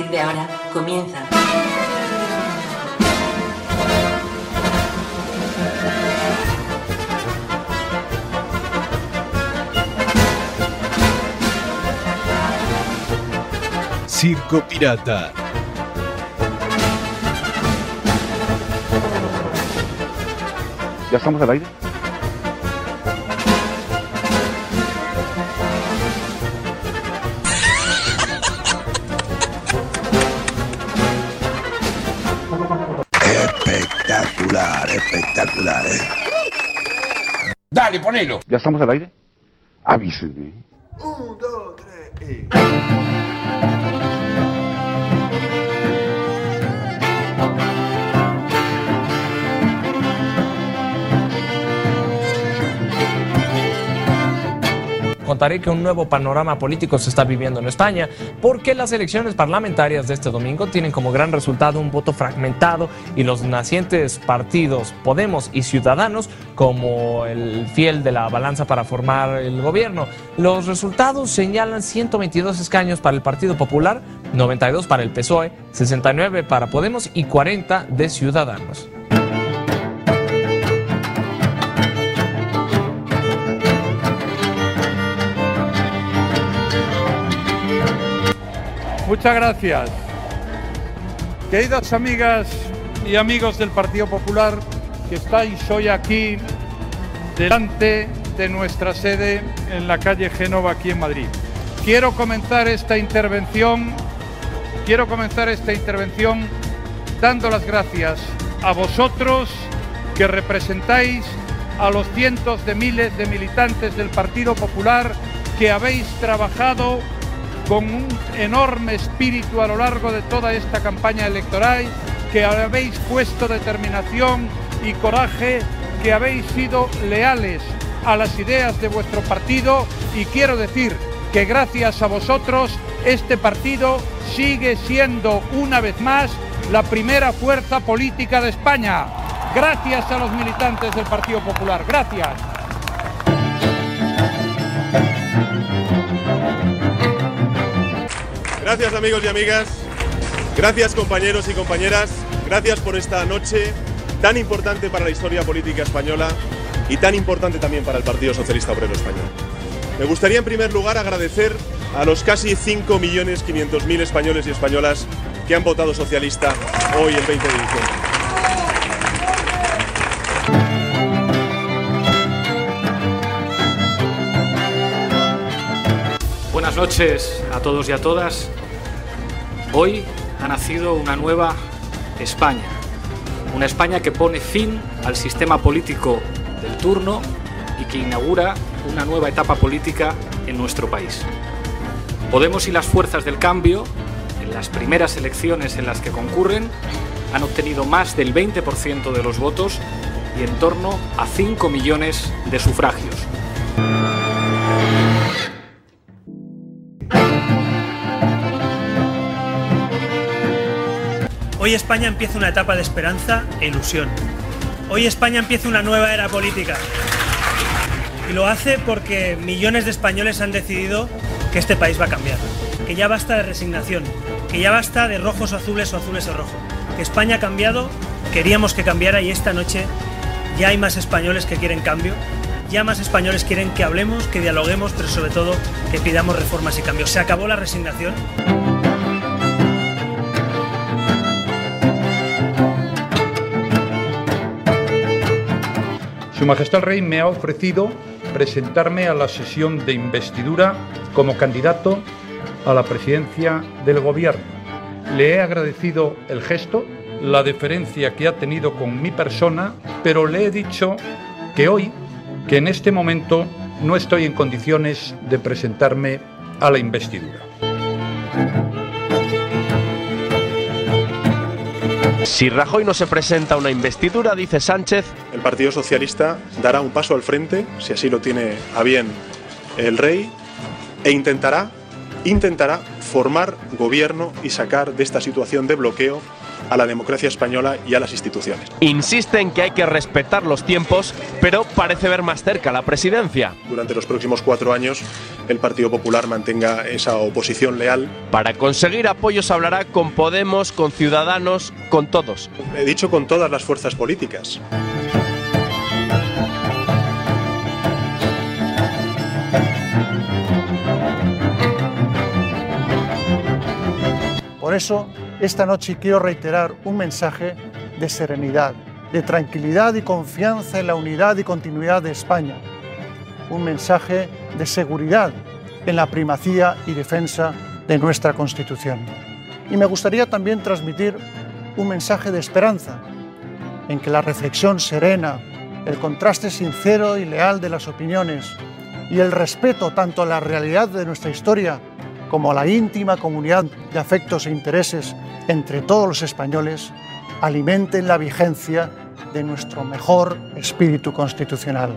Partir de ahora comienza. Circo Pirata. ¿Ya estamos al aire? Ponelo. ¿Ya estamos al aire? Avísenme. Un, dos, tres, y... Que un nuevo panorama político se está viviendo en España porque las elecciones parlamentarias de este domingo tienen como gran resultado un voto fragmentado y los nacientes partidos Podemos y Ciudadanos como el fiel de la balanza para formar el gobierno. Los resultados señalan 122 escaños para el Partido Popular, 92 para el PSOE, 69 para Podemos y 40 de Ciudadanos. Muchas gracias. Queridas amigas y amigos del Partido Popular que estáis hoy aquí delante de nuestra sede en la calle Génova aquí en Madrid. Quiero comenzar esta intervención quiero comenzar esta intervención dando las gracias a vosotros que representáis a los cientos de miles de militantes del Partido Popular que habéis trabajado con un enorme espíritu a lo largo de toda esta campaña electoral, que habéis puesto determinación y coraje, que habéis sido leales a las ideas de vuestro partido y quiero decir que gracias a vosotros este partido sigue siendo una vez más la primera fuerza política de España. Gracias a los militantes del Partido Popular. Gracias. Gracias amigos y amigas, gracias compañeros y compañeras, gracias por esta noche tan importante para la historia política española y tan importante también para el Partido Socialista Obrero Español. Me gustaría en primer lugar agradecer a los casi 5.500.000 españoles y españolas que han votado socialista hoy el 20 de diciembre. Buenas noches a todos y a todas. Hoy ha nacido una nueva España. Una España que pone fin al sistema político del turno y que inaugura una nueva etapa política en nuestro país. Podemos y las fuerzas del cambio, en las primeras elecciones en las que concurren, han obtenido más del 20% de los votos y en torno a 5 millones de sufragios. Hoy España empieza una etapa de esperanza e ilusión. Hoy España empieza una nueva era política. Y lo hace porque millones de españoles han decidido que este país va a cambiar. Que ya basta de resignación. Que ya basta de rojos o azules o azules o rojo. Que España ha cambiado, queríamos que cambiara y esta noche ya hay más españoles que quieren cambio. Ya más españoles quieren que hablemos, que dialoguemos, pero sobre todo que pidamos reformas y cambios. Se acabó la resignación. Su Majestad el Rey me ha ofrecido presentarme a la sesión de investidura como candidato a la presidencia del Gobierno. Le he agradecido el gesto, la deferencia que ha tenido con mi persona, pero le he dicho que hoy, que en este momento no estoy en condiciones de presentarme a la investidura. Si Rajoy no se presenta a una investidura, dice Sánchez, El Partido Socialista dará un paso al frente, si así lo tiene a bien el rey, e intentará, intentará formar gobierno y sacar de esta situación de bloqueo a la democracia española y a las instituciones. insiste en que hay que respetar los tiempos, pero parece ver más cerca la presidencia. Durante los próximos cuatro años, el Partido Popular mantenga esa oposición leal. Para conseguir apoyos hablará con Podemos, con Ciudadanos, con todos. He dicho con todas las fuerzas políticas. Por eso, esta noche quiero reiterar un mensaje de serenidad, de tranquilidad y confianza en la unidad y continuidad de España. Un mensaje de seguridad en la primacía y defensa de nuestra Constitución. Y me gustaría también transmitir un mensaje de esperanza, en que la reflexión serena, el contraste sincero y leal de las opiniones y el respeto tanto a la realidad de nuestra historia como a la íntima comunidad de afectos e intereses entre todos los españoles, alimenten la vigencia de nuestro mejor espíritu constitucional.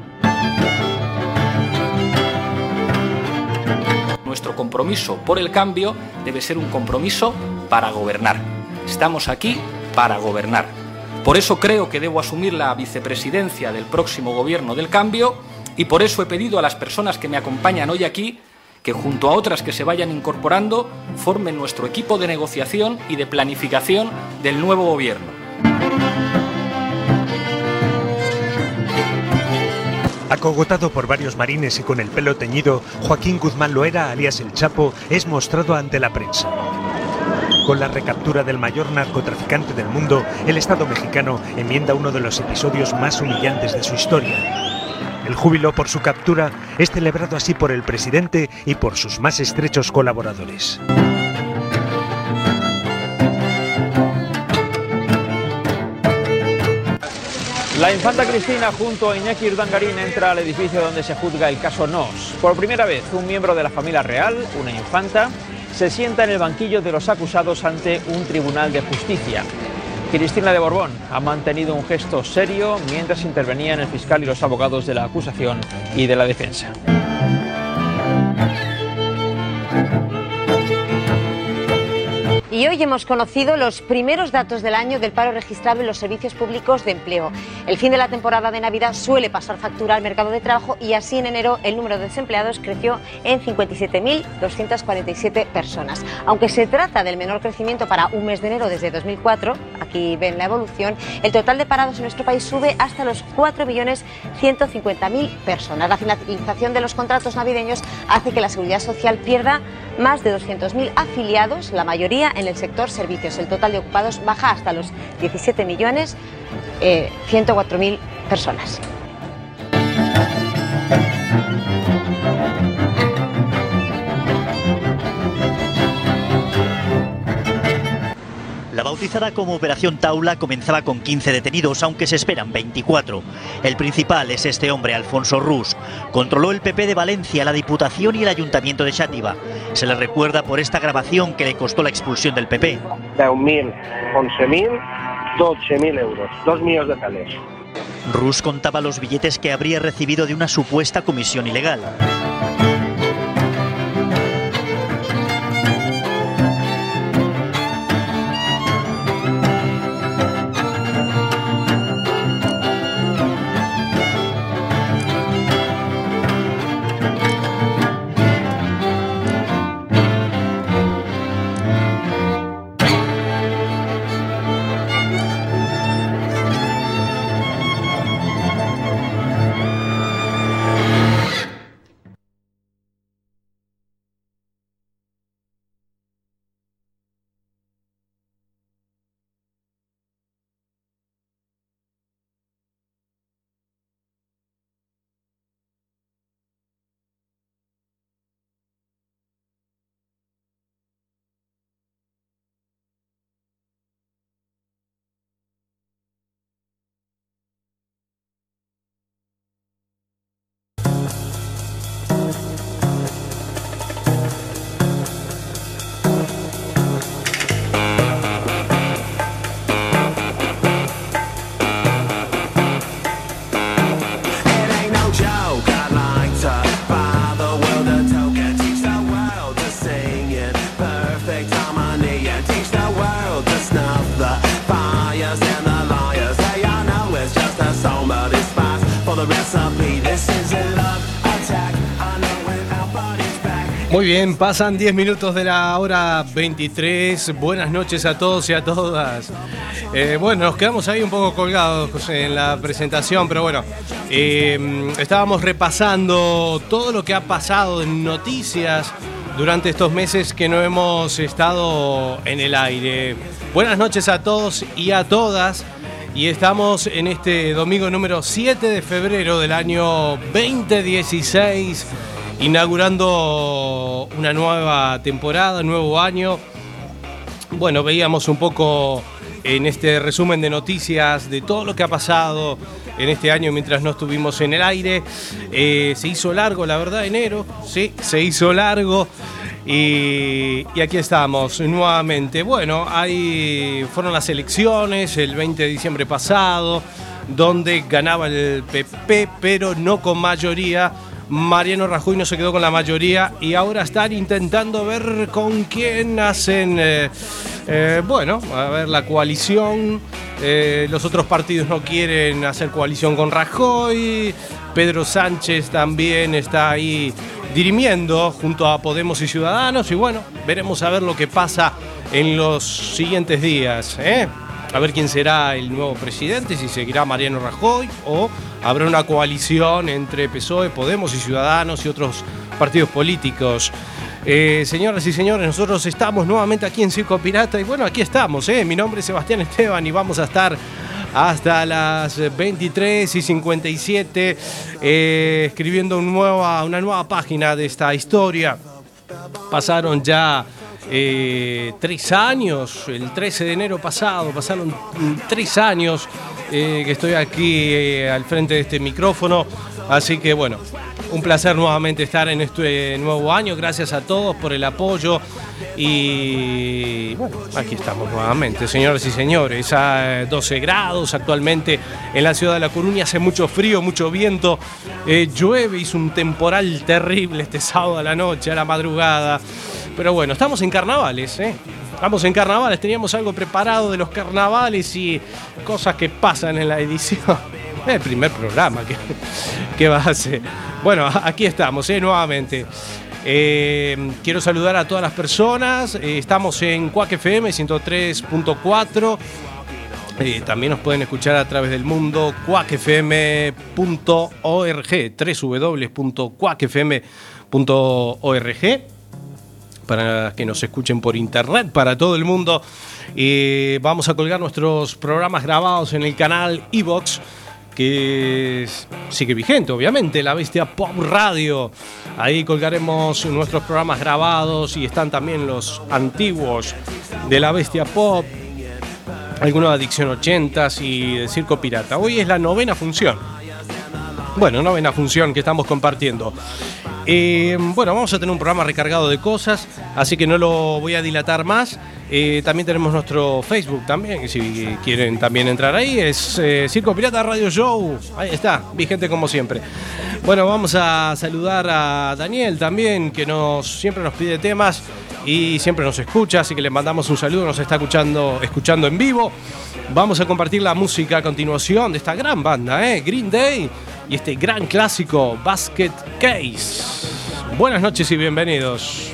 Nuestro compromiso por el cambio debe ser un compromiso para gobernar. Estamos aquí para gobernar. Por eso creo que debo asumir la vicepresidencia del próximo gobierno del cambio y por eso he pedido a las personas que me acompañan hoy aquí que junto a otras que se vayan incorporando formen nuestro equipo de negociación y de planificación del nuevo gobierno. Acogotado por varios marines y con el pelo teñido, Joaquín Guzmán Loera, alias El Chapo, es mostrado ante la prensa. Con la recaptura del mayor narcotraficante del mundo, el Estado mexicano enmienda uno de los episodios más humillantes de su historia. El júbilo por su captura es celebrado así por el presidente y por sus más estrechos colaboradores. La infanta Cristina junto a Iñaki Urdangarín entra al edificio donde se juzga el caso Nos. Por primera vez, un miembro de la familia real, una infanta, se sienta en el banquillo de los acusados ante un tribunal de justicia. Cristina de Borbón ha mantenido un gesto serio mientras intervenían el fiscal y los abogados de la acusación y de la defensa. Y hoy hemos conocido los primeros datos del año del paro registrado en los servicios públicos de empleo. El fin de la temporada de Navidad suele pasar factura al mercado de trabajo y así en enero el número de desempleados creció en 57.247 personas. Aunque se trata del menor crecimiento para un mes de enero desde 2004, aquí ven la evolución, el total de parados en nuestro país sube hasta los 4.150.000 personas. La finalización de los contratos navideños hace que la Seguridad Social pierda más de 200.000 afiliados, la mayoría en el sector servicios. El total de ocupados baja hasta los 17 millones eh, 104.000 personas. Bautizada como Operación Taula comenzaba con 15 detenidos, aunque se esperan 24. El principal es este hombre, Alfonso Rus. Controló el PP de Valencia, la Diputación y el Ayuntamiento de Xàtiva. Se le recuerda por esta grabación que le costó la expulsión del PP. 10.000, 11.000, 12.000 euros, 2 millones de calés. Rus contaba los billetes que habría recibido de una supuesta comisión ilegal. Bien, pasan 10 minutos de la hora 23. Buenas noches a todos y a todas. Eh, bueno, nos quedamos ahí un poco colgados en la presentación, pero bueno, eh, estábamos repasando todo lo que ha pasado en noticias durante estos meses que no hemos estado en el aire. Buenas noches a todos y a todas. Y estamos en este domingo número 7 de febrero del año 2016 inaugurando una nueva temporada, nuevo año. Bueno, veíamos un poco en este resumen de noticias de todo lo que ha pasado en este año mientras no estuvimos en el aire. Eh, se hizo largo, la verdad, enero, sí, se hizo largo. Y, y, aquí estamos nuevamente. Bueno, ahí fueron las elecciones el 20 de diciembre pasado, donde ganaba el PP, pero no con mayoría Mariano Rajoy no se quedó con la mayoría y ahora están intentando ver con quién hacen, eh, eh, bueno, a ver, la coalición. Eh, los otros partidos no quieren hacer coalición con Rajoy. Pedro Sánchez también está ahí dirimiendo junto a Podemos y Ciudadanos. Y bueno, veremos a ver lo que pasa en los siguientes días. A ver quién será el nuevo presidente, si seguirá Mariano Rajoy o habrá una coalición entre PSOE, Podemos y Ciudadanos y otros partidos políticos. Eh, señoras y señores, nosotros estamos nuevamente aquí en Circo Pirata y bueno, aquí estamos. ¿eh? Mi nombre es Sebastián Esteban y vamos a estar hasta las 23 y 57 eh, escribiendo una nueva página de esta historia. Pasaron ya eh, tres años, el 13 de enero pasado, pasaron tres años eh, que estoy aquí eh, al frente de este micrófono, así que bueno, un placer nuevamente estar en este nuevo año, gracias a todos por el apoyo. Y bueno, aquí estamos nuevamente, señores y señores, a 12 grados actualmente en la ciudad de La Coruña, hace mucho frío, mucho viento, llueve, hizo un temporal terrible este sábado a la noche, a la madrugada. Pero bueno, estamos en carnavales, ¿eh? Estamos en carnavales, teníamos algo preparado de los carnavales y cosas que pasan en la edición. Es el primer programa que, que va a hacer. Bueno, aquí estamos, ¿eh? Nuevamente. Eh, quiero saludar a todas las personas. Eh, estamos en Cuac FM 103.4. Eh, también nos pueden escuchar a través del mundo cuacfm.org, www.cuacfm.org para que nos escuchen por internet, para todo el mundo. Y vamos a colgar nuestros programas grabados en el canal Evox, que sigue vigente, obviamente, La Bestia Pop Radio. Ahí colgaremos nuestros programas grabados y están también los antiguos de La Bestia Pop, algunos de Adicción 80 y de Circo Pirata. Hoy es la novena función. Bueno, novena función que estamos compartiendo. Eh, bueno, vamos a tener un programa recargado de cosas, así que no lo voy a dilatar más. Eh, también tenemos nuestro Facebook también, si quieren también entrar ahí, es eh, Circo Pirata Radio Show. Ahí está, vigente como siempre. Bueno, vamos a saludar a Daniel también, que nos siempre nos pide temas y siempre nos escucha, así que le mandamos un saludo, nos está escuchando, escuchando en vivo. Vamos a compartir la música a continuación de esta gran banda, Green Day y este gran clásico Basket Case. Buenas noches y bienvenidos.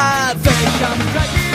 I think I'm cracking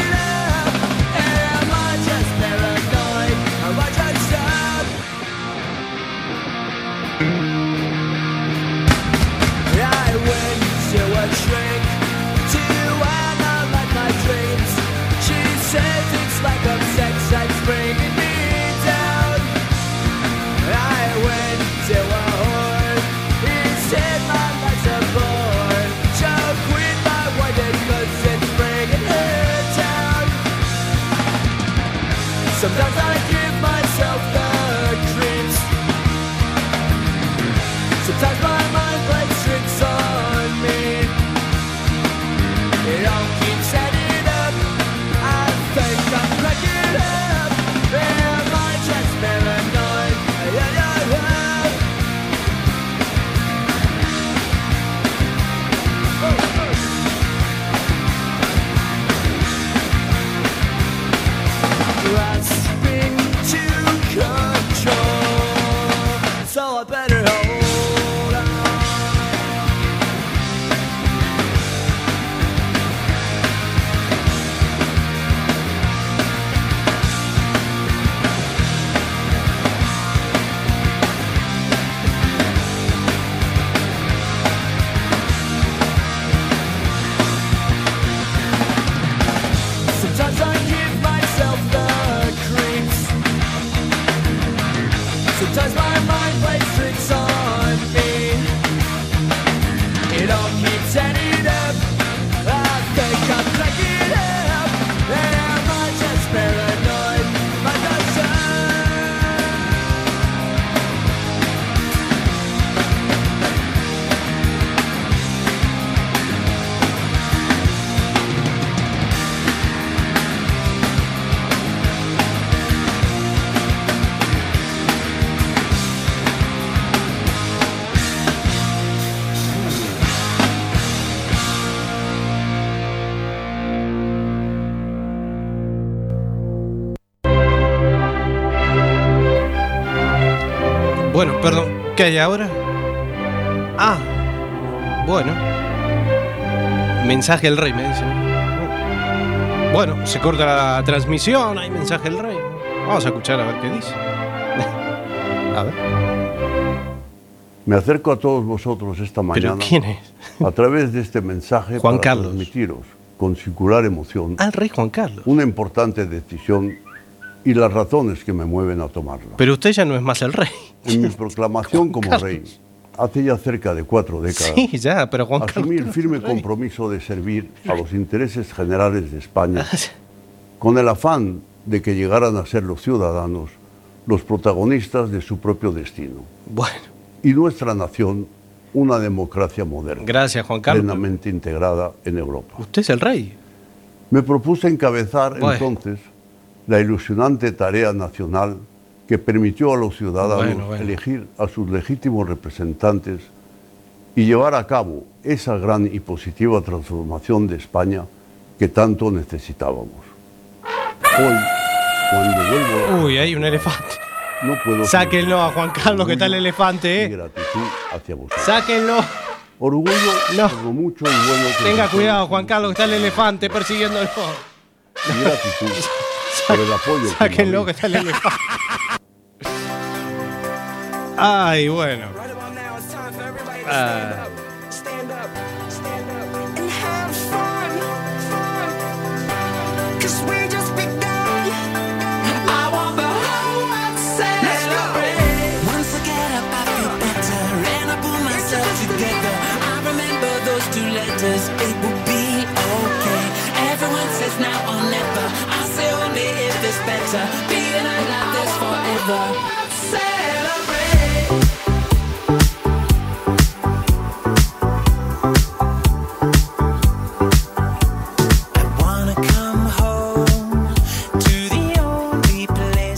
正在。¿Qué hay ahora? Ah, bueno. Mensaje del rey, me dicen. Bueno, se corta la transmisión, hay mensaje del rey. Vamos a escuchar a ver qué dice. A ver. Me acerco a todos vosotros esta mañana. quién es? A través de este mensaje Juan para Carlos. transmitiros con singular emoción Al rey Juan Carlos. una importante decisión y las razones que me mueven a tomarla. Pero usted ya no es más el rey. En mi proclamación como Carlos. rey, hace ya cerca de cuatro décadas, Sí, ya, pero Juan asumí el firme compromiso de servir a los intereses generales de España con el afán de que llegaran a ser los ciudadanos los protagonistas de su propio destino. Bueno. Y nuestra nación una democracia moderna. Gracias, Juan Carlos. Plenamente integrada en Europa. Usted es el rey. Me propuse encabezar Bueno. entonces la ilusionante tarea nacional que permitió a los ciudadanos Bueno, bueno. elegir a sus legítimos representantes y llevar a cabo esa gran y positiva transformación de España que tanto necesitábamos. Hoy, cuando vuelvo a- Uy, hay un elefante. no puedo Sáquenlo a Juan Carlos, que está el elefante, ¿eh? gratitud hacia vosotros. Sáquenlo. Orgullo por lo mucho y bueno que Tenga cuidado, Juan Carlos, que está el elefante persiguiéndolo. y gratitud por el apoyo Sáquenlo, que está el elefante. Ay, bueno. Ah. Cause we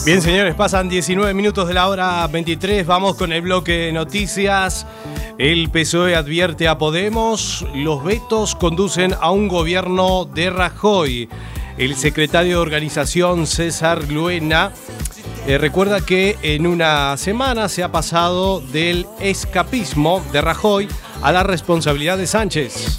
Bien, señores, pasan 19 minutos de la hora 23. Vamos con el bloque de noticias. El PSOE advierte a Podemos, los vetos conducen a un gobierno de Rajoy. El secretario de organización César Luena eh, recuerda que en una semana se ha pasado del escapismo de Rajoy a la responsabilidad de Sánchez.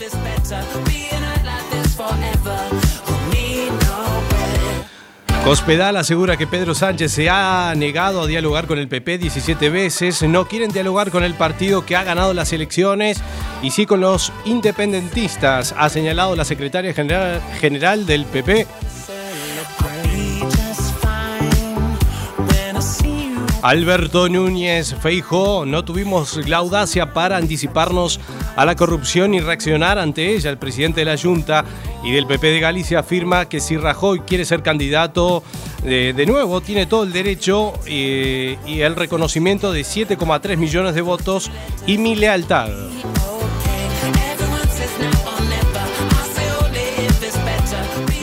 Nowhere. Cospedal asegura que Pedro Sánchez se ha negado a dialogar con el PP 17 veces, no quieren dialogar con el partido que ha ganado las elecciones y sí con los independentistas, ha señalado la secretaria general, general del PP. Alberto Núñez Feijo, no tuvimos la audacia para anticiparnos a la corrupción y reaccionar ante ella. El presidente de la Junta y del PP de Galicia afirma que si Rajoy quiere ser candidato eh, de nuevo, tiene todo el derecho eh, y el reconocimiento de 7,3 millones de votos y mi lealtad.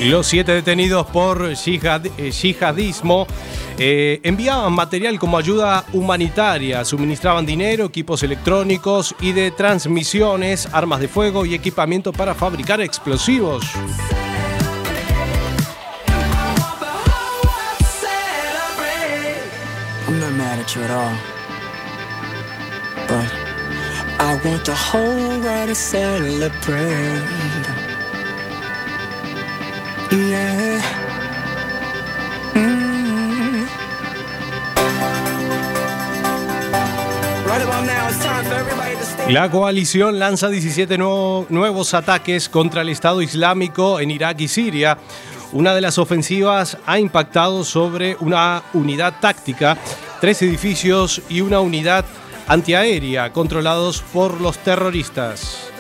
Los siete detenidos por eh, yihadismo eh, enviaban material como ayuda humanitaria, suministraban dinero, equipos electrónicos y de transmisiones, armas de fuego y equipamiento para fabricar explosivos. I want the whole. Stand. La coalición lanza 17 nuevo- nuevos ataques contra el Estado Islámico en Irak y Siria. Una de las ofensivas ha impactado sobre una unidad táctica, tres edificios y una unidad antiaérea controlados por los terroristas.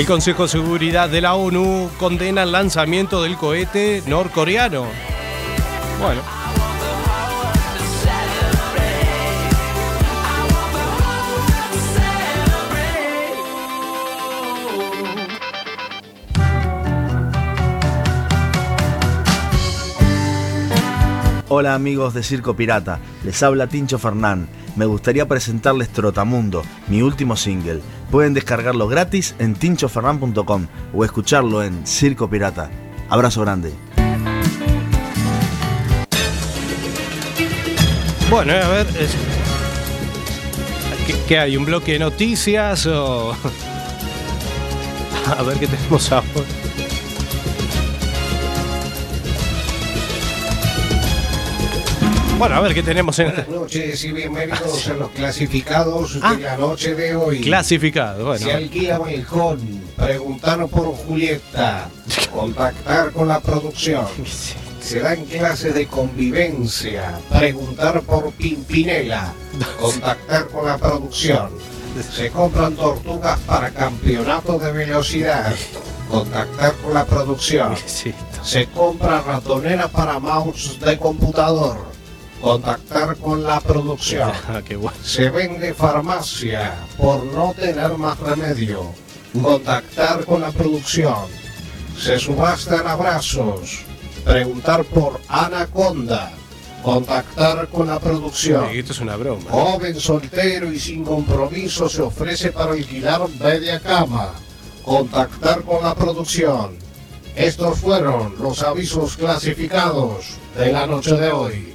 El Consejo de Seguridad de la ONU condena el lanzamiento del cohete norcoreano. Bueno. Hola amigos de Circo Pirata, les habla Tincho Fernán. Me gustaría presentarles Trotamundo, mi último single Pueden descargarlo gratis en tinchofernan.com o escucharlo en Circo Pirata. Abrazo grande. Bueno, a ver. es- ¿Qué, qué hay? ¿Un bloque de noticias o.? A ver qué tenemos ahora. Bueno, a ver qué tenemos en. Buenas noches y bienvenidos a los clasificados de la noche de hoy. Clasificado, bueno. Se alquila balcón, preguntar por Julieta, contactar con la producción. Se dan clases de convivencia, preguntar por Pimpinela, contactar con la producción. Se compran tortugas para campeonato de velocidad, contactar con la producción. Se compra ratonera para mouse de computador, contactar con la producción. Ah, bueno. Se vende farmacia por no tener más remedio. Contactar con la producción. Se subastan abrazos. Preguntar por Anaconda. Contactar con la producción. Esto es una broma. Joven soltero y sin compromiso se ofrece para alquilar media cama. Contactar con la producción. Estos fueron los avisos clasificados de la noche de hoy.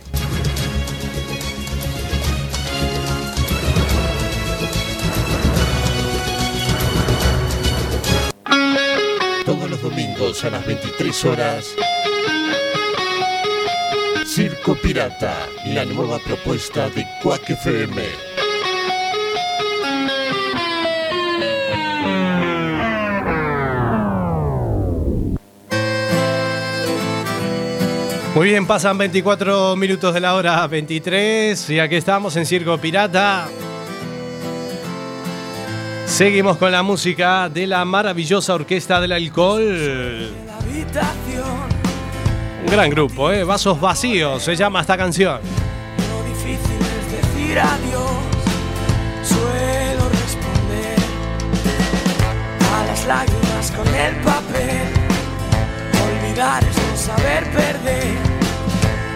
Domingos a las 23 horas. Circo Pirata, la nueva propuesta de Quack FM. Muy bien, pasan 24 minutos de la hora 23 y aquí estamos en Circo Pirata. Seguimos con la música de la maravillosa Orquesta del Alcohol. Un gran grupo, ¿eh? Vasos Vacíos se llama esta canción. Lo difícil es decir adiós. Suelo responder a las lágrimas con el papel. Olvidar es no saber perder.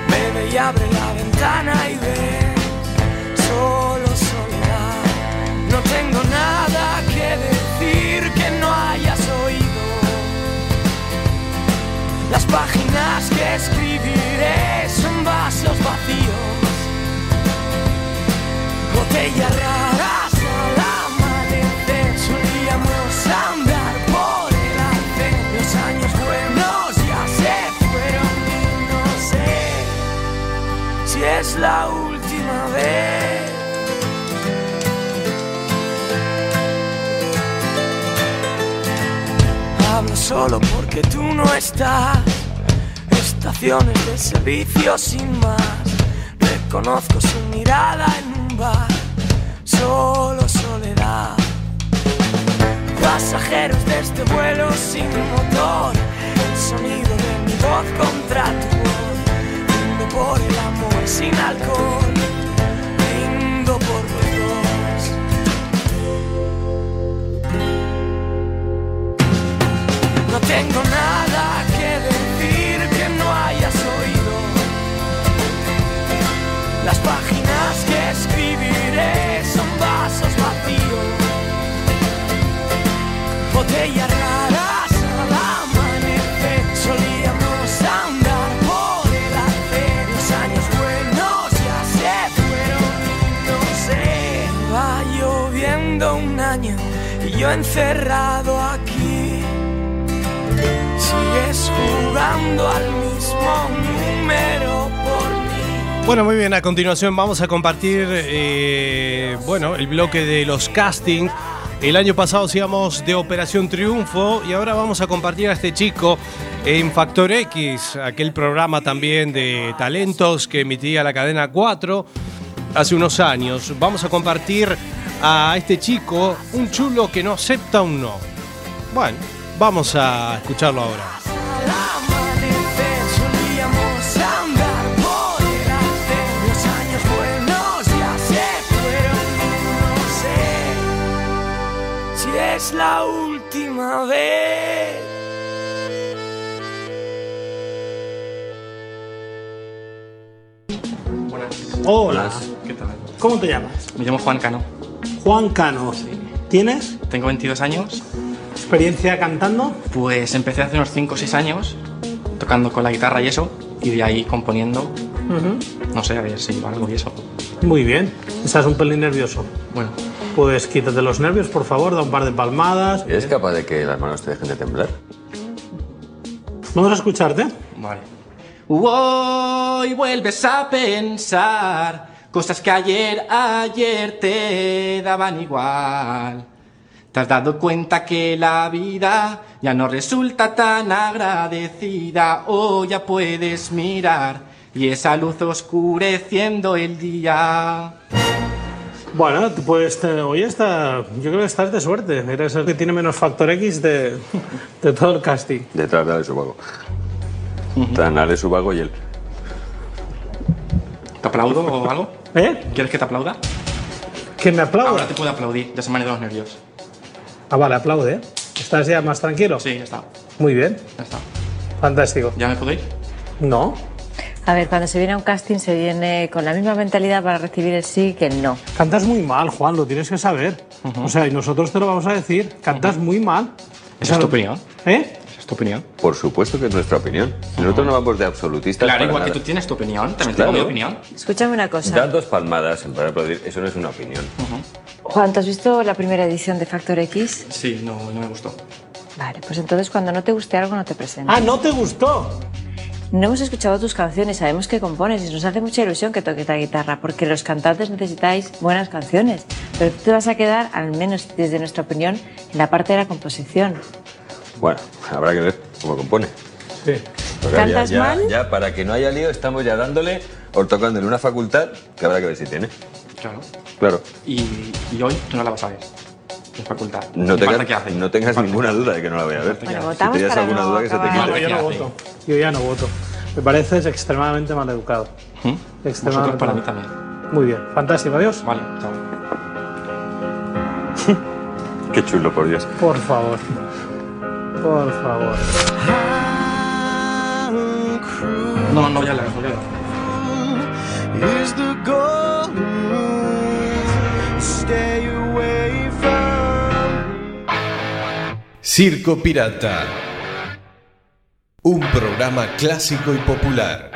Bebe y abre la ventana y ves solo soledad. No tengo nada decir que no hayas oído. Las páginas que escribiré son vasos vacíos, botellas raras al amanecer. Solíamos andar por el los años buenos ya se fueron y no sé si es la última vez. Hablo solo porque tú no estás. Estaciones de servicio sin más. Reconozco su mirada en un bar. Solo soledad. Pasajeros de este vuelo sin motor. El sonido de mi voz contra tu voz. Brindo por el amor sin alcohol. Tengo nada que decir que no hayas oído. Las páginas que escribiré son vasos vacíos. Botellas raras al amanecer. Solíamos andar por el arce. Los años buenos ya se fueron no sé. Va lloviendo un año y yo encerrado aquí. Jugando al mismo número por mí. Bueno, muy bien, a continuación vamos a compartir, eh, bueno, el bloque de los castings. El año pasado hacíamos de Operación Triunfo y ahora vamos a compartir a este chico en Factor X, aquel programa también de talentos que emitía la cadena 4 hace unos años. Vamos a compartir a este chico, un chulo que no acepta un no. Bueno, vamos a escucharlo ahora. Es la última vez. Hola. ¿Qué tal? ¿Cómo te llamas? Me llamo Juan Cano. Juan Cano. ¿Tienes Tengo 22 años. Experiencia cantando? Pues empecé hace unos 5 o 6 años tocando con la guitarra y eso. Y de ahí componiendo. No sé, a ver si algo y eso. Muy bien. Estás un pelín nervioso. Bueno. Pues quítate los nervios, por favor, da un par de palmadas. ¿Eres capaz de que las manos te dejen de temblar? Vamos a escucharte. Vale. Hoy vuelves a pensar cosas que ayer, ayer te daban igual. Te has dado cuenta que la vida ya no resulta tan agradecida. O ya puedes mirar y esa luz oscureciendo el día. Bueno, te- Hoy está. Yo creo que estás de suerte. Eres el que tiene menos factor X de, de todo el casting. Detrás de Ale Subago. Tan Ale Subago y él. ¿Te aplaudo o algo? ¿Eh? ¿Quieres que te aplauda? Que me aplauda. Ahora te puedo aplaudir, ya se me han ido los nervios. Ah, vale, aplaude. ¿Estás ya más tranquilo? Sí, ya está. Muy bien. Ya está. Fantástico. ¿Ya me ir? No. A ver, cuando se viene a un casting se viene con la misma mentalidad para recibir el sí que el no. Cantas muy mal, Juan, lo tienes que saber. O sea, y nosotros te lo vamos a decir. Cantas muy mal. ¿Esa es tu opinión? ¿Eh? ¿Esa es tu opinión? Por supuesto que es nuestra opinión. Nosotros no vamos de absolutistas. Claro, para igual que nada. tú tienes tu opinión, también Claro. tengo mi opinión. Escúchame una cosa. Dar dos palmadas en para aplaudir, eso no es una opinión. Juan, ¿tú has visto la primera edición de Factor X? Sí, no, no me gustó. Vale, pues entonces cuando no te guste algo no te presentes. Ah, ¿no te gustó? No hemos escuchado tus canciones, sabemos que compones y nos hace mucha ilusión que toques la guitarra, porque los cantantes necesitáis buenas canciones, pero tú te vas a quedar, al menos desde nuestra opinión, en la parte de la composición. Bueno, habrá que ver cómo compone. Sí. Porque ya, ¿Cantas ya- mal? ya, para que no haya lío, estamos ya dándole o tocándole una facultad que habrá que ver si tiene. Claro. Claro. Y, y hoy tú no la vas a ver. En facultad. No, ¿Qué tengas- falta que hace? no tengas ninguna duda de que no la voy a ver. Bueno, si para alguna no duda que se te quite. yo no voto. Yo ya no voto. Me pareces extremadamente mal educado. Vosotros para mí también. Muy bien, fantástico, adiós. Vale, chao. Qué chulo, por Dios. Por favor. Por favor. No, no, ya la no, ya la Circo Pirata. Un programa clásico y popular.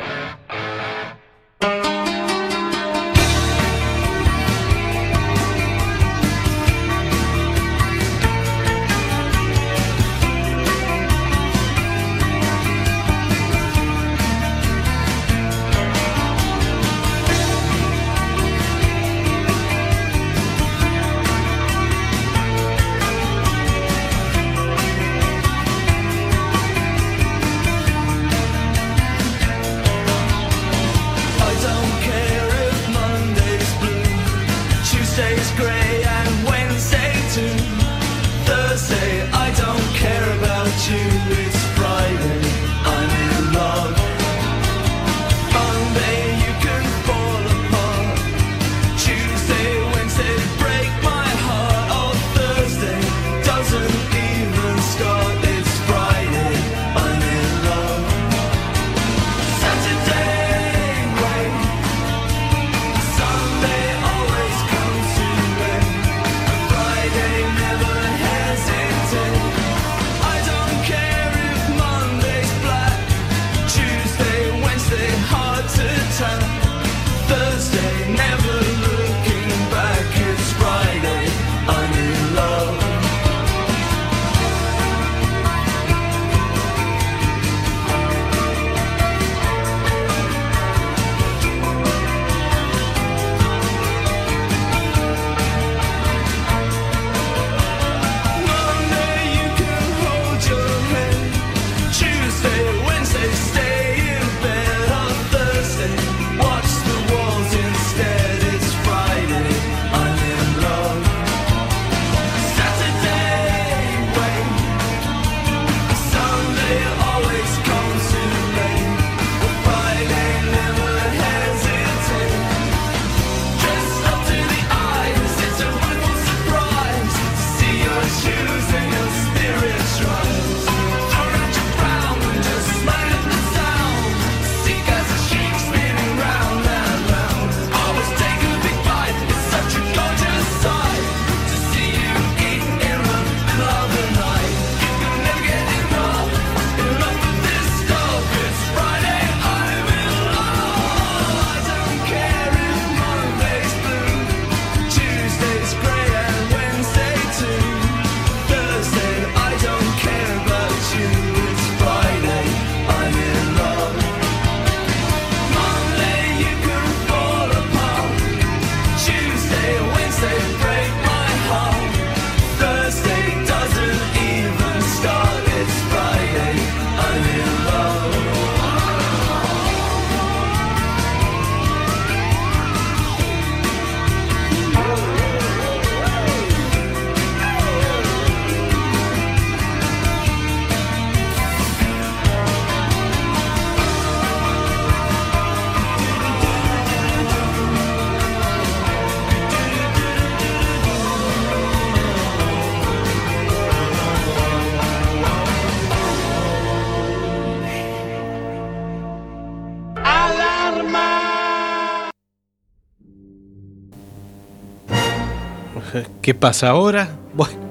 ¿Qué pasa ahora? Bueno.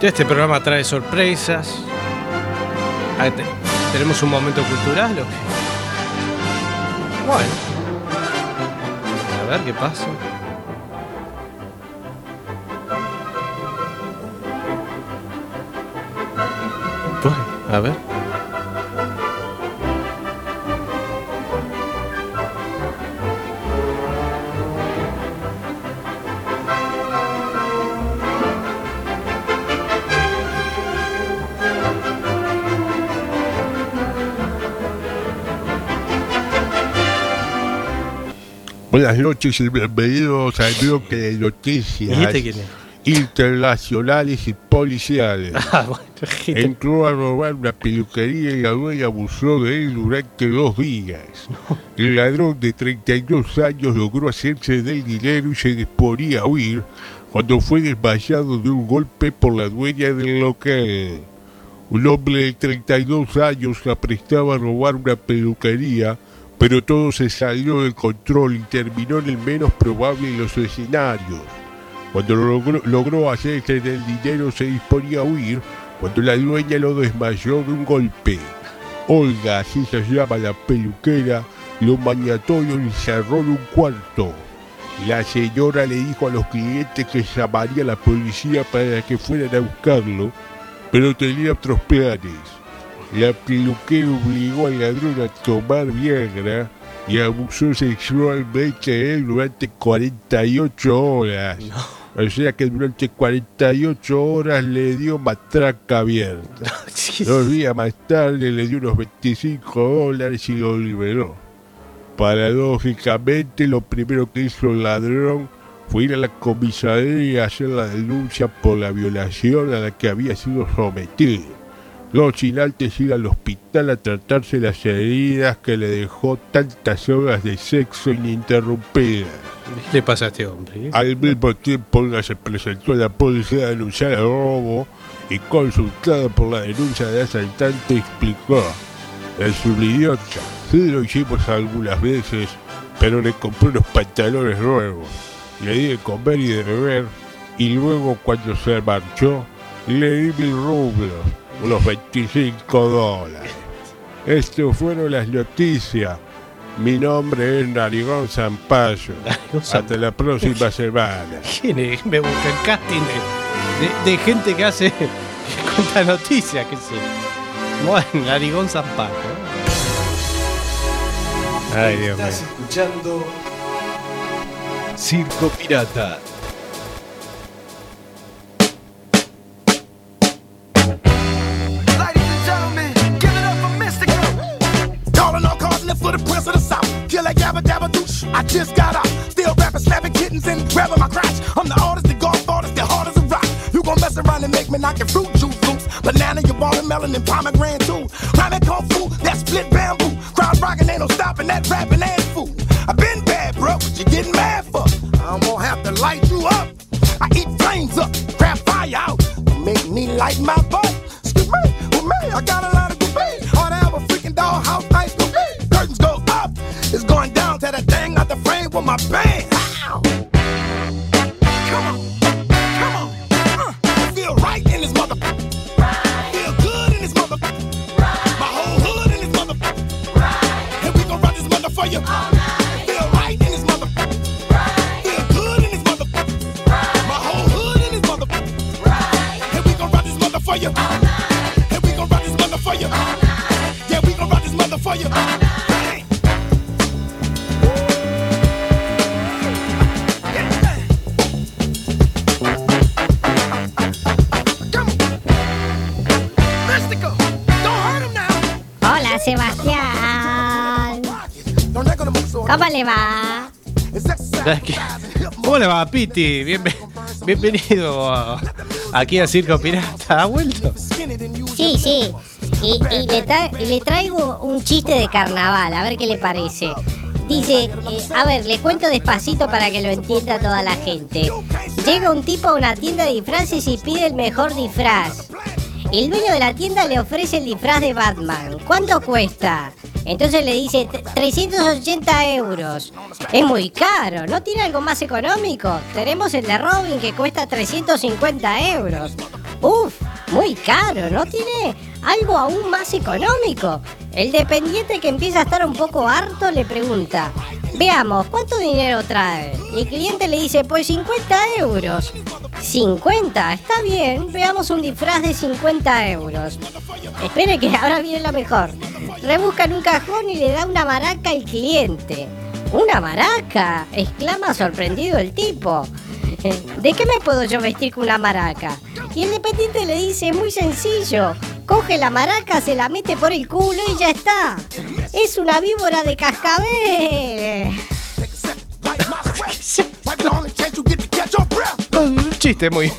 Este programa trae sorpresas. Ah, te- ¿Tenemos un momento cultural o qué? Bueno. A ver qué pasa. Bueno, a ver. Buenas noches y bienvenidos al bloque de noticias internacionales y policiales. Ah, bueno. Entró a robar una peluquería y la dueña abusó de él durante dos días. El ladrón de 32 años logró hacerse del dinero y se disponía a huir cuando fue desmayado de un golpe por la dueña del local. Un hombre de 32 años se aprestaba a robar una peluquería, pero todo se salió del control y terminó en el menos probable de los escenarios. Cuando logró, logró hacerse del dinero se disponía a huir, cuando la dueña lo desmayó de un golpe. Olga, así se llama la peluquera, lo maniató y lo encerró en un cuarto. La señora le dijo a los clientes que llamaría a la policía para que fueran a buscarlo, pero tenía otros planes. La peluquera obligó al ladrón a tomar Viagra y abusó sexualmente de él durante 48 horas. O sea que durante 48 horas le dio matraca abierta. Dos días más tarde le dio unos 25 dólares y lo liberó. Paradójicamente, lo primero que hizo el ladrón fue ir a la comisaría y hacer la denuncia por la violación a la que había sido sometido. Luego, sin antes ir al hospital a tratarse las heridas que le dejó tantas horas de sexo ininterrumpidas. ¿Qué le pasa a este hombre? Al mismo tiempo, Olga se presentó a la policía a denunciar el robo y consultada por la denuncia de asaltante explicó Es un idiota, sí lo hicimos algunas veces, pero le compré unos pantalones nuevos, le di de comer y de beber, y luego cuando se marchó, le di mil rublos, unos 25 dólares. Estas fueron las noticias. Mi nombre es Narigón Zampayo. Hasta la próxima semana. ¿Quién es? Me busca el casting de, de- de gente que hace. que cuenta noticias, qué sé. Bueno, Narigón Zampato. Ay, Dios mío. Estás escuchando Circo Pirata. Doosh. I just got out. Still rapping, slapping kittens and grabbing my crotch. I'm the artist, the golf artist, the hard as rock. You gon' mess around and make me knock your fruit juice loose. Banana, your watermelon, and pomegranate too. Rhyming kung fu, that split bamboo. Crowd rocking, ain't no stopping that rapping ass food. I've been bad, bro, what you getting mad for? I'm gonna have to light you up. I eat flames up, crap fire out. Make me light my Piti? Bienve- bienvenido aquí a Circo Pirata. ¿Ha vuelto? Sí, sí. Y, le traigo un chiste de carnaval, a ver qué le parece. Dice, eh, a ver, le cuento despacito para que lo entienda toda la gente. Llega un tipo a una tienda de disfraces y pide el mejor disfraz. El dueño de la tienda le ofrece el disfraz de Batman. ¿Cuánto cuesta? Entonces le dice, "T- 380 euros. Es muy caro, ¿no tiene algo más económico? Tenemos el de Robin que cuesta 350 euros. Uf, muy caro, ¿no tiene algo aún más económico? El dependiente que empieza a estar un poco harto le pregunta, veamos, ¿cuánto dinero trae? Y el cliente le dice, pues 50 euros. 50, está bien, veamos un disfraz de 50 euros. Espere que ahora viene lo mejor. Rebusca en un cajón y le da una maraca al cliente. ¿Una maraca? exclama sorprendido el tipo. ¿De qué me puedo yo vestir con una maraca? Y el dependiente le dice, muy sencillo, coge la maraca, se la mete por el culo y ya está. Es una víbora de cascabel. Chiste muy.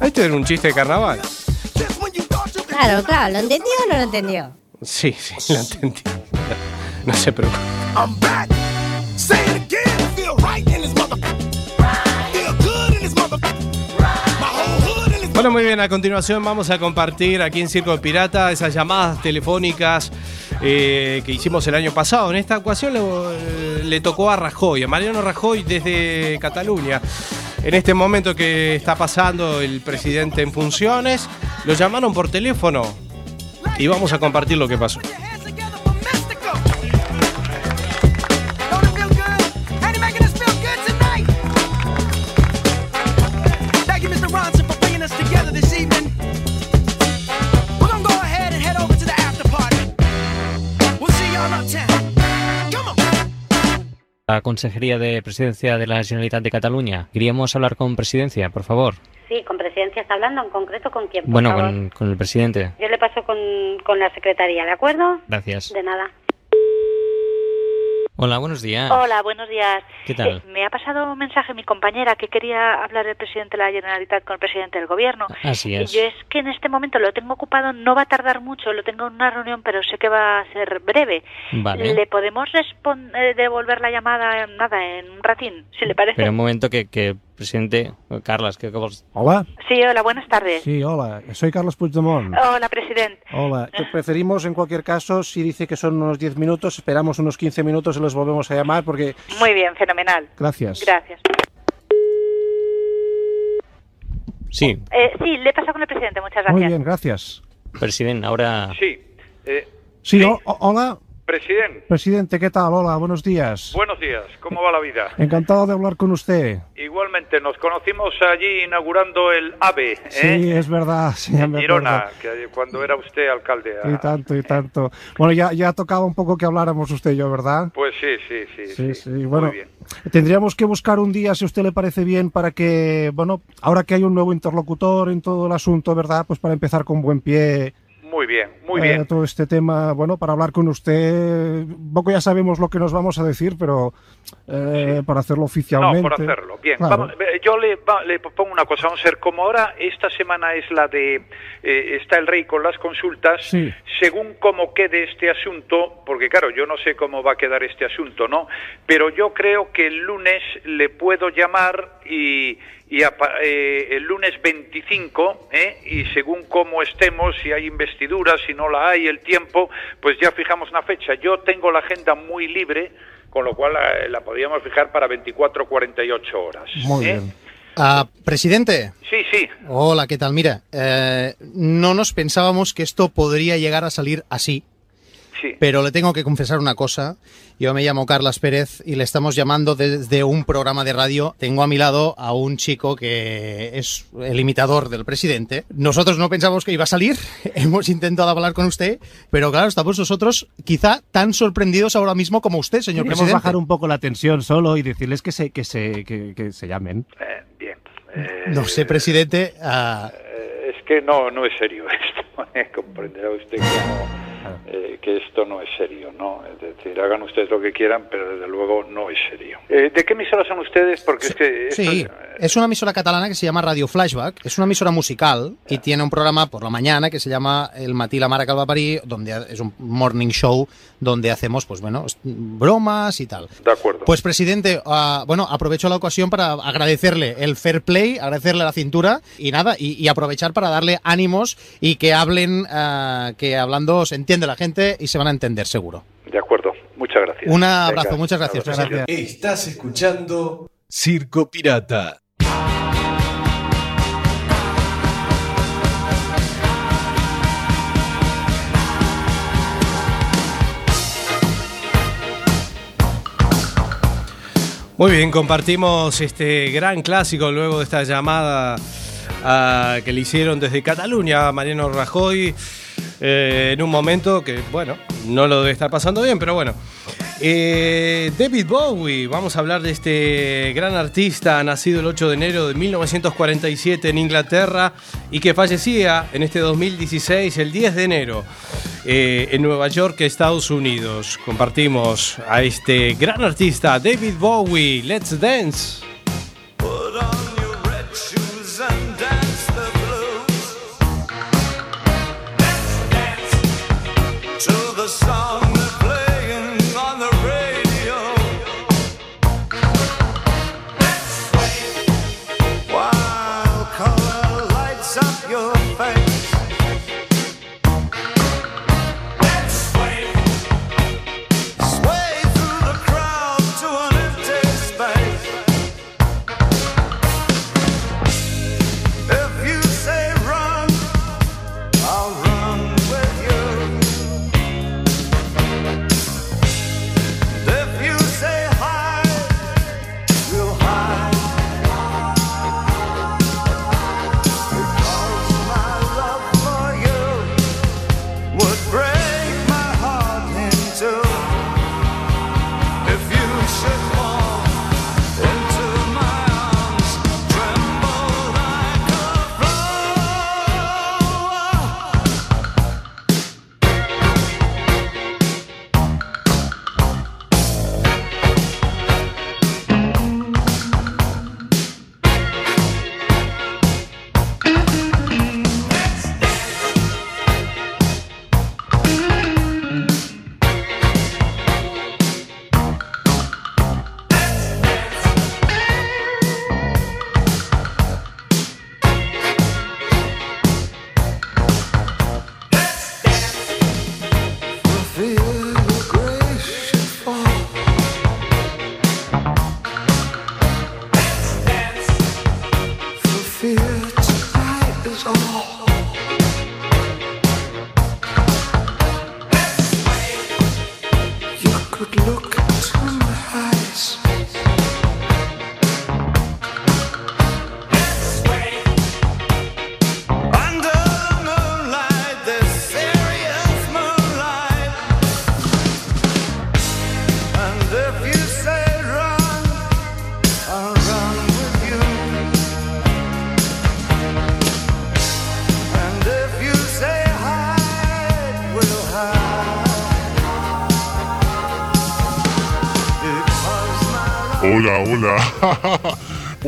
Este era un chiste de carnaval. Claro, claro, ¿lo entendió o no lo entendió? Sí, sí, lo entendí. No se preocupe. I'm back. Say it again. Feel right in this mother. Feel good in this mother. My whole hood in this Bueno, muy bien, a continuación vamos a compartir aquí en Circo Pirata esas llamadas telefónicas eh, que hicimos el año pasado. En esta ocasión le, le tocó a Rajoy, a Mariano Rajoy desde Cataluña. En este momento que está pasando el presidente en funciones, lo llamaron por teléfono y vamos a compartir lo que pasó. La Consejería de Presidencia de la Generalitat de Cataluña. Queríamos hablar con Presidencia, por favor. Sí, con presidencia está hablando, en concreto con quién, por Bueno, favor? con, con el presidente. Yo le paso con, con la secretaría, ¿de acuerdo? Gracias. De nada. Hola, buenos días. Hola, buenos días. ¿Qué tal? Eh, me ha pasado un mensaje mi compañera que quería hablar el presidente de la Generalitat con el presidente del gobierno. Así es. Y yo es que en este momento lo tengo ocupado, no va a tardar mucho, lo tengo en una reunión, pero sé que va a ser breve. Vale. ¿Le podemos eh, devolver la llamada nada, en un ratín, si le parece? Pero un momento que, que presidente, que vos- Hola. Sí, hola, buenas tardes. Sí, hola. Soy Carlos Puigdemont. Hola, presidente. Hola. Te preferimos, en cualquier caso, si dice que son unos 10 minutos, esperamos unos 15 minutos y los volvemos a llamar porque... Muy bien, fenomenal. Gracias. Gracias. Sí, Eh, sí, le pasa con el presidente, muchas gracias. Muy bien, gracias. presidente, ahora... Sí. Eh, Sí, hola. Presidente, Presidente, ¿qué tal? Hola, buenos días. buenos días. ¿Cómo va la vida? Encantado de hablar con usted. Igualmente, nos conocimos allí inaugurando el AVE, ¿eh? Sí, es verdad. Sí, me Girona, que cuando era usted alcalde. Y ah, tanto, y tanto. Bueno, ya, ya tocaba un poco que habláramos usted y yo, ¿verdad? Pues sí, sí, sí. Sí, sí, bueno, tendríamos que buscar un día, si a usted le parece bien, para que, bueno, ahora que hay un nuevo interlocutor en todo el asunto, ¿verdad? Pues para empezar con buen pie Muy bien, muy eh, bien. todo este tema, bueno, para hablar con usted, poco ya sabemos lo que nos vamos a decir, pero eh, para hacerlo No, oficialmente. por hacerlo. Bien, Claro. vamos, eh, yo le, va- le pongo una cosa. Vamos a ver, como ahora esta semana es la de... eh, está el rey con las consultas, Sí. según cómo quede este asunto, porque claro, yo no sé cómo va a quedar este asunto, ¿no? Pero yo creo que el lunes le puedo llamar y, y a eh, el lunes 25, ¿eh? y según cómo estemos, si hay investidura, si no la hay, el tiempo, pues ya fijamos una fecha. Yo tengo la agenda muy libre, con lo cual la, la podríamos fijar para 24 48 horas. Muy ¿eh? bien. Ah, presidente. Sí, sí. Hola, ¿qué tal? Mira, eh, no nos pensábamos que esto podría llegar a salir así. Sí. Pero le tengo que confesar una cosa. Yo me llamo Carlas Pérez y le estamos llamando desde un programa de radio. Tengo a mi lado a un chico que es el imitador del presidente. Nosotros no pensamos que iba a salir. Hemos intentado hablar con usted, pero claro, estamos nosotros quizá tan sorprendidos ahora mismo como usted, señor Queremos presidente. bajar un poco la tensión solo y decirles que se, que se, que, que se llamen. No sé, presidente. ah, Eh, es que no, no es serio esto. ¿Eh? Comprenderá usted que, no, eh, que esto no es serio, ¿no? Es decir, hagan ustedes lo que quieran, pero desde luego no es serio. Eh, ¿De qué emisora son ustedes? Porque es que esto Sí, es- Es una emisora catalana que se llama Radio Flashback. Es una emisora musical y tiene un programa por la mañana que se llama El Matí la Mara Calvaparí, donde es un morning show donde hacemos, pues bueno, bromas y tal. De acuerdo. Pues presidente, ah, bueno, aprovecho la ocasión para agradecerle el fair play, agradecerle la cintura y nada, y, y aprovechar para darle ánimos y que hablen, ah, que hablando se entiende la gente y se van a entender seguro. De acuerdo. Muchas gracias. Un abrazo, Venga, muchas gracias. abrazo. presidente. Estás escuchando Circo Pirata. Muy bien, compartimos este gran clásico luego de esta llamada que le hicieron desde Cataluña a Mariano Rajoy eh, en un momento que, bueno, no lo debe estar pasando bien, pero bueno. Eh, David Bowie, vamos a hablar de este gran artista nacido el 8 de enero de 1947 en Inglaterra y que fallecía en este 2016, el 10 de enero, eh, en Nueva York, Estados Unidos. Compartimos a este gran artista, David Bowie. Let's dance.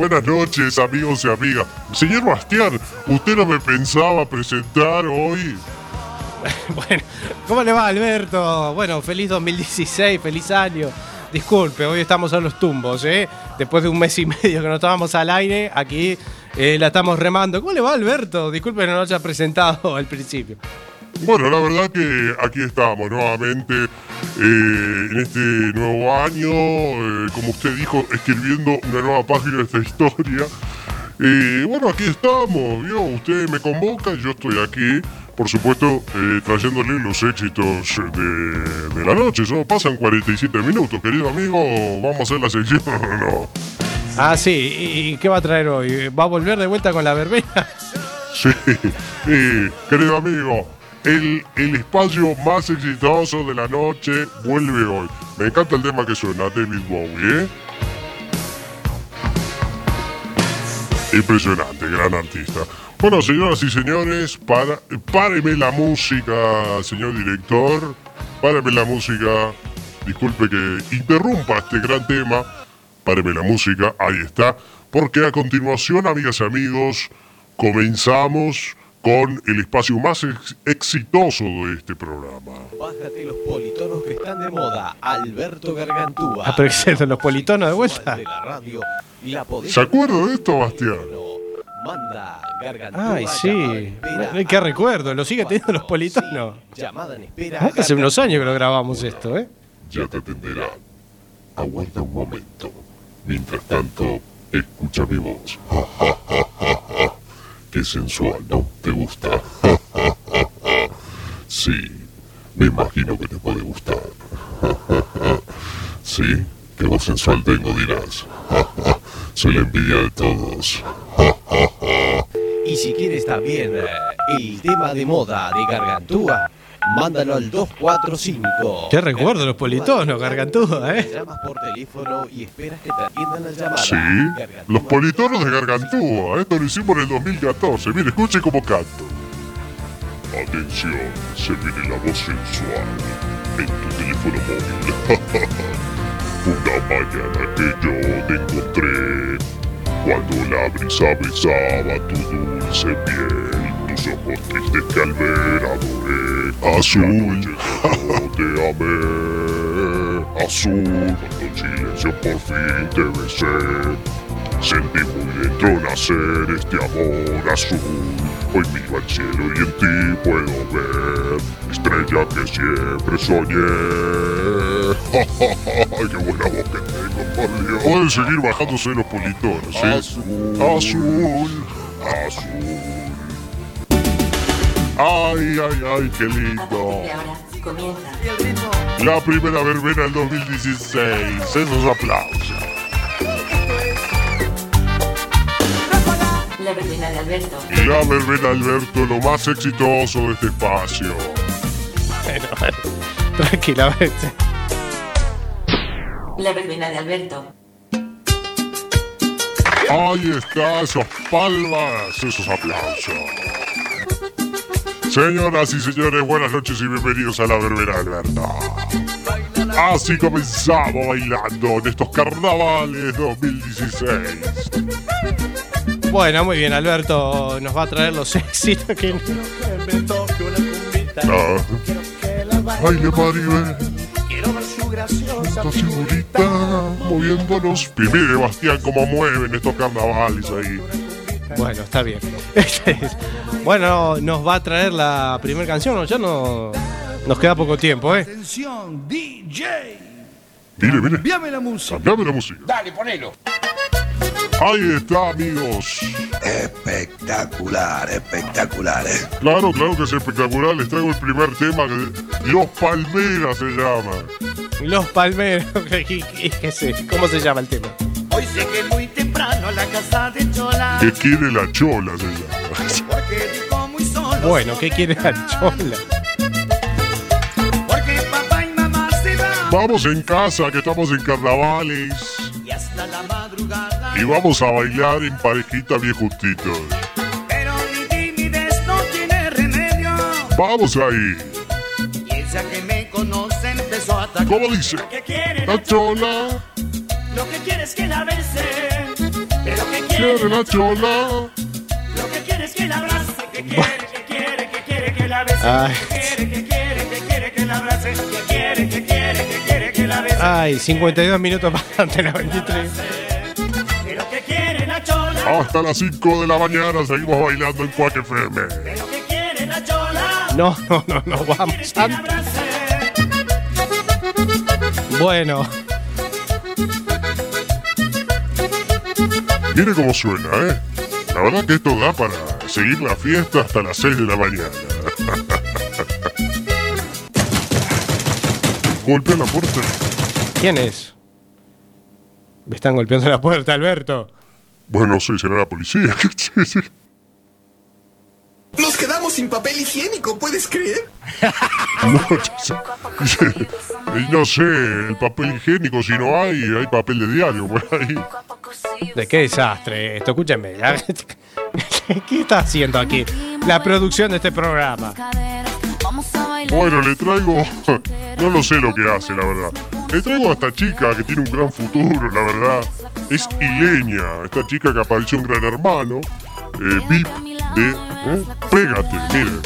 Buenas noches, amigos y amigas. Señor Bastián, ¿usted no me pensaba presentar hoy? Bueno, ¿cómo le va Alberto? Bueno, feliz 2016, feliz año. Disculpe, hoy estamos a los tumbos, ¿eh? Después de un mes y medio que no estábamos al aire, aquí eh, la estamos remando. ¿Cómo le va Alberto? Disculpe que no lo haya presentado al principio. Bueno, la verdad que aquí estamos nuevamente eh, en este nuevo año, eh, como usted dijo, escribiendo una nueva página de esta historia. Y bueno, aquí estamos, ¿vio? Usted me convoca y yo estoy aquí, por supuesto, eh, trayéndole los éxitos de, de la noche. Solo pasan 47 minutos, querido amigo. ¿Vamos a hacer la sección o no? Ah, sí, ¿y qué va a traer hoy? ¿Va a volver de vuelta con la verbena? Sí, sí, querido amigo, el, espacio más exitoso de la noche vuelve hoy. Me encanta el tema que suena, David Bowie, ¿eh? Impresionante, gran artista. Bueno, señoras y señores, para, páreme la música, señor director. Páreme la música. Disculpe que interrumpa este gran tema. páreme la música, ahí está, porque a continuación, amigas y amigos, comenzamos con el espacio más ex- exitoso de este programa. Bájate los politonos que están de moda. Alberto Gargantúa. Ah, pero ¿qué es eso, los politonos de vuelta? De la radio. La podés ¿Se acuerda de esto, Bastián? Manda Gargantúa. Ay, sí. Qué recuerdo, lo sigue teniendo los politonos. Llamada en espera. Hace unos años que lo grabamos esto, ¿eh? Ya te atenderán. Aguarda un momento. Mientras tanto, escucha mi voz. Qué sensual, ¿no? ¿Te gusta? Sí, me imagino que te puede gustar. Sí, qué voz sensual tengo, dirás. Soy la envidia de todos. Y si quieres también eh, el tema de moda de Gargantúa, mándalo al 245. Qué recuerdo los politonos, gargantúa, ¿eh? Llamas por teléfono y esperas que te atiendan la llamada. Sí, los politonos de Gargantúa. Esto lo hicimos en el 2014. Mire, escuche cómo canto. Atención, se viene la voz sensual en tu teléfono móvil. Una mañana que yo te encontré, cuando la brisa besaba tu dulce piel, tus ojos tristes Azul, te amé. Azul, cuando en silencio por fin te besé. Sentí muy dentro nacer este amor azul. Hoy miro al cielo y en ti puedo ver estrella que siempre soñé. ¡Ay, qué buena voz que tengo, por Dios! Pueden seguir bajándose los politonos, ¿sí? Azul, azul, azul. ¡Ay, ay, ay, qué lindo! La primera verbena del 2016. Esos aplausos. La verbena de Alberto. La verbena Alberto, lo más exitoso de este espacio. Bueno, bueno, tranquilamente. La verbena de Alberto. Ahí está, esas palmas, esos aplausos. Señoras y señores, buenas noches y bienvenidos a la verbena Alberto. Así comenzamos bailando en estos carnavales 2016. Bueno, muy bien, Alberto nos va a traer los éxitos que... Ah. Baile Maribel. Esta figurita moviéndonos. Y mire, Bastián, cómo mueven estos carnavales ahí. Bueno, está bien. bueno, nos va a traer la primera canción, ¿no? Ya no... Nos queda poco tiempo, ¿eh? Atención, DJ. Mire, mire. Envíame la música. Cambiame la música. Dale, ponelo. Ahí está, amigos. Espectacular, espectacular, ¿eh? Claro, claro que es espectacular. Les traigo el primer tema que Los Palmeras se llama. Los Palmeros. ¿qué- qué- qué sé? ¿Cómo se llama el tema? Hoy llegué muy temprano a la casa de Chola. Que quiere la chola se llama. Porque dijo muy solo. Bueno, ¿qué quiere la chola? Porque papá y mamá se van. Vamos en casa, que estamos en carnavales. Y hasta la madrugada. Y vamos a bailar en parejita bien justitos. Pero mi timidez no tiene remedio. Vamos ahí. Que me conoce empezó a atacar. ¿Cómo dice? Que quiere La chola, Lo que quiere es que la bese. Quiere la chola. Lo que quiere es que la abrace. Que quiere, que quiere, que quiere que la bese. Ay. Que quiere, que quiere, que quiere que la abrace. Que quiere, que quiere, que quiere que la bese. Ay, 52 minutos más ante la 23. Pero que quiere la chola. Hasta las 5 de la mañana seguimos bailando en Quack FM. Pero que quiere la chola. No, no, no, no, vamos. Bueno, Mire cómo suena, ¿eh? La verdad que esto da para seguir la fiesta hasta las 6 de la mañana. Golpea la puerta. ¿quién es? Me están golpeando la puerta, Alberto. Bueno, sí, será la policía. Sí, sí. Sin papel higiénico, ¿puedes creer? No, no sé, el papel higiénico, si no hay, hay papel de diario por ahí. ¿De qué desastre esto? Escúchenme. ¿Qué está haciendo aquí la producción de este programa? Bueno, le traigo. No lo sé lo que hace, la verdad. le traigo a esta chica que tiene un gran futuro, la verdad. Es Ilenia, esta chica que apareció en Gran Hermano, eh, VIP de eh, Pégate, miren.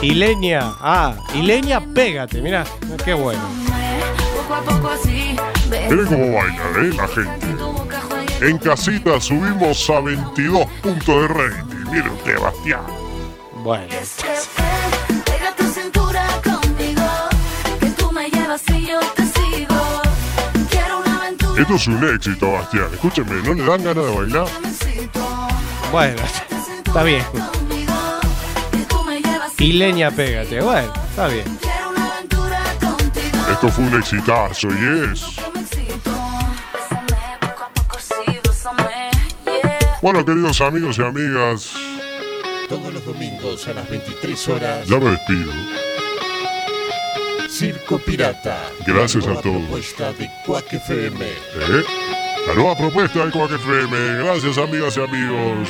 Ilenia, ah, Ilenia, pégate, mira, qué bueno. Miren cómo baila, ¿eh? La gente. En casita subimos a 22 puntos de rating. Miren usted, Bastián. Bueno. Esto es un éxito, Bastián. Escúcheme, ¿no le dan ganas de bailar? Bueno, está bien. Llevas Ilenia, pégate, bueno, está bien. Esto fue un exitazo y es. Bueno, queridos amigos y amigas, Todos los domingos a las 23 horas. ya me despido. Circo Pirata. Gracias La a nueva todos. propuesta de Quack FM. ¿Eh? La nueva propuesta de Quack FM. Gracias, amigas y amigos.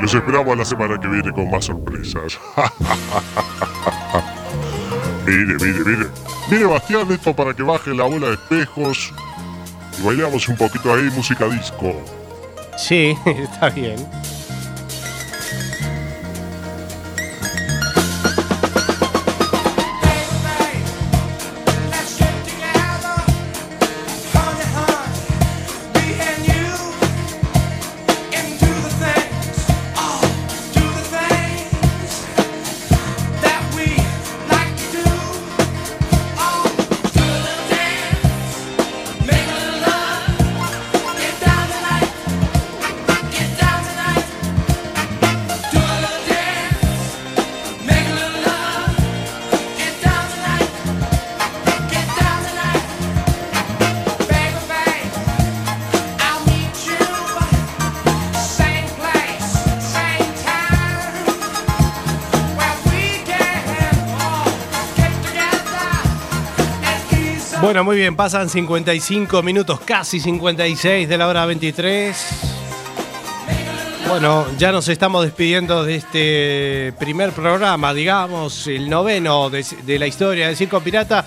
Los esperamos la semana que viene con más sorpresas. mire, mire, mire. Mire, Bastián, esto para que baje la bola de espejos y bailamos un poquito ahí música disco. Sí, está bien. Muy bien, pasan 55 minutos, casi 56 de la hora 23. Bueno, ya nos estamos despidiendo de este primer programa, digamos, el noveno de, de la historia del Circo Pirata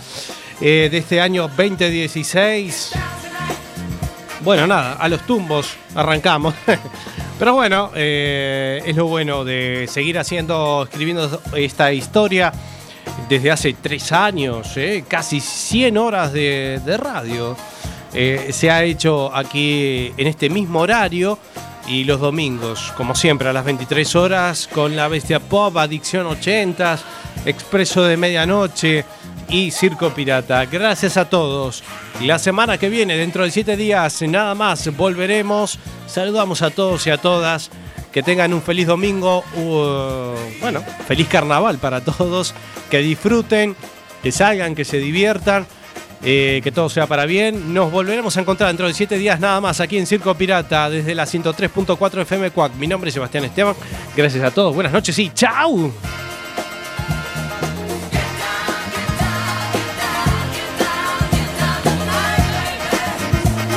eh, de este año 2016. Bueno, nada, a los tumbos arrancamos. Pero bueno, eh, es lo bueno de seguir haciendo, escribiendo esta historia desde hace tres años, eh, casi 100 horas de, radio. Eh, se ha hecho aquí en este mismo horario y los domingos, como siempre, a las 23 horas con la Bestia Pop, Adicción 80, Expreso de Medianoche y Circo Pirata. Gracias a todos. La semana que viene, dentro de siete días, nada más, volveremos. Saludamos a todos y a todas. Que tengan un feliz domingo. bueno, feliz carnaval para todos. Que disfruten, que salgan, que se diviertan. eh, que todo sea para bien. Nos volveremos a encontrar dentro de siete días nada más aquí en Circo Pirata desde la 103.4 FM Cuac. Mi nombre es Sebastián Esteban. Gracias a todos. Buenas noches y chao.